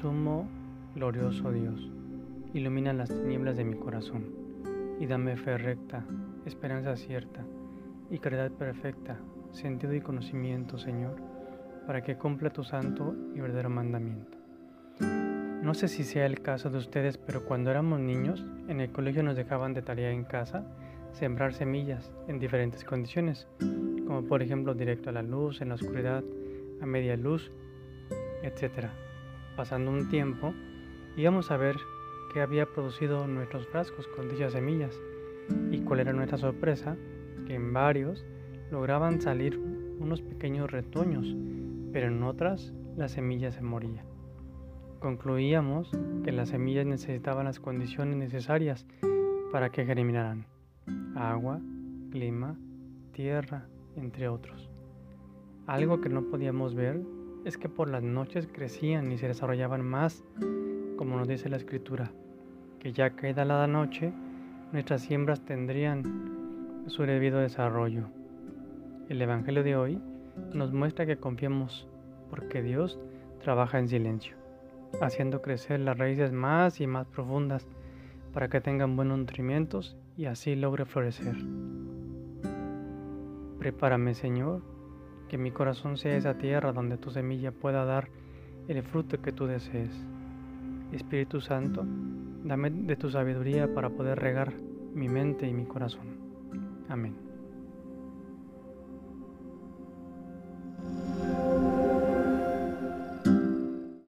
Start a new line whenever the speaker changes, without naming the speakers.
Sumo, glorioso Dios, ilumina las tinieblas de mi corazón y dame fe recta, esperanza cierta y caridad perfecta, sentido y conocimiento, Señor, para que cumpla tu santo y verdadero mandamiento. No sé si sea el caso de ustedes, pero cuando éramos niños, en el colegio nos dejaban de tarea en casa sembrar semillas en diferentes condiciones, como por ejemplo directo a la luz, en la oscuridad, a media luz, etc. Pasando un tiempo, íbamos a ver qué había producido nuestros frascos con dichas semillas y cuál era nuestra sorpresa, que en varios lograban salir unos pequeños retoños, pero en otras la semilla se moría. Concluíamos que las semillas necesitaban las condiciones necesarias para que germinaran agua, clima, tierra, entre otros. Algo que no podíamos ver es que por las noches crecían y se desarrollaban más, como nos dice la escritura, que ya caída la noche, nuestras siembras tendrían su debido desarrollo. El Evangelio de hoy nos muestra que confiemos porque Dios trabaja en silencio, haciendo crecer las raíces más y más profundas para que tengan buenos nutrimientos y así logre florecer. Prepárame, Señor, que mi corazón sea esa tierra donde tu semilla pueda dar el fruto que tú desees. Espíritu Santo, dame de tu sabiduría para poder regar mi mente y mi corazón. Amén.